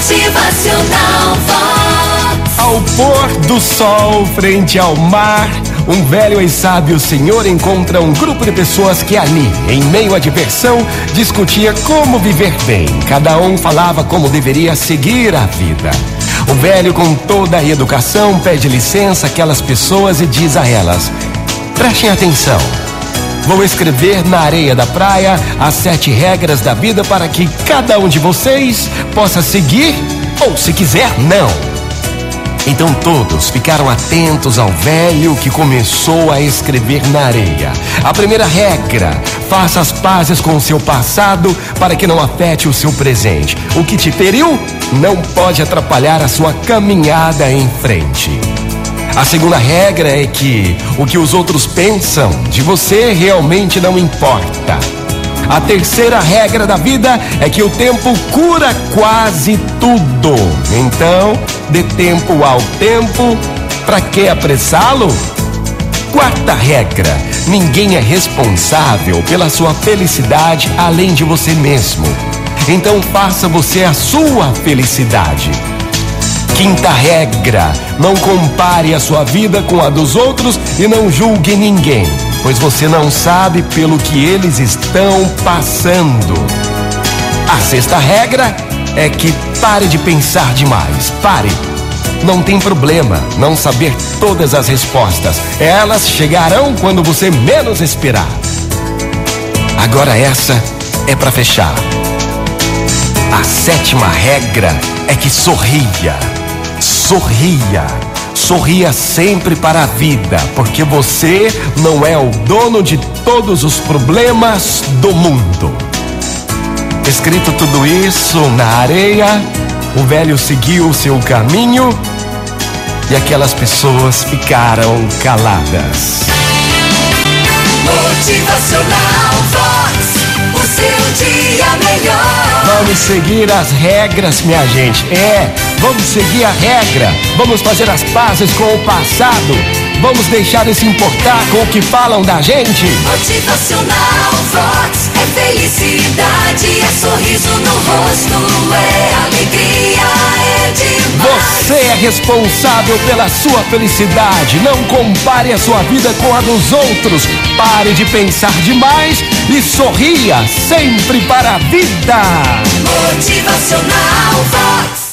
Motivacional Vox. Ao pôr do sol, frente ao mar, um velho e sábio senhor encontra um grupo de pessoas que ali, em meio à diversão, discutia como viver bem. Cada um falava como deveria seguir a vida. O velho, com toda a educação, pede licença àquelas pessoas e diz a elas: Prestem atenção. Vou escrever na areia da praia as sete regras da vida para que cada um de vocês possa seguir ou, se quiser, não. Então todos ficaram atentos ao velho que começou a escrever na areia. A primeira regra: faça as pazes com o seu passado para que não afete o seu presente. O que te feriu não pode atrapalhar a sua caminhada em frente. A segunda regra é que o que os outros pensam de você realmente não importa. A terceira regra da vida é que o tempo cura quase tudo. Então, dê tempo ao tempo. Para que apressá-lo? Quarta regra: ninguém é responsável pela sua felicidade além de você mesmo. Então, faça você a sua felicidade. Quinta regra: não compare a sua vida com a dos outros e não julgue ninguém, pois você não sabe pelo que eles estão passando. A sexta regra é que pare de pensar demais. Pare. Não tem problema não saber todas as respostas. Elas chegarão quando você menos esperar. Agora essa é para fechar. A sétima regra é que sorria. Sorria. Sorria sempre para a vida, porque você não é o dono de todos os problemas do mundo. Escrito tudo isso na areia, o velho seguiu o seu caminho e aquelas pessoas ficaram caladas. Motivacional Vox. O seu dia melhor. Vamos seguir as regras, minha gente. É, vamos seguir a regra. Vamos fazer as pazes com o passado. Vamos deixar de se importar com o que falam da gente. Motivacional Vox. É felicidade, é sorriso no rosto, é alegria, é demais. Você é responsável pela sua felicidade. Não compare a sua vida com a dos outros. Pare de pensar demais e sorria sempre para a vida. Motivacional Vox.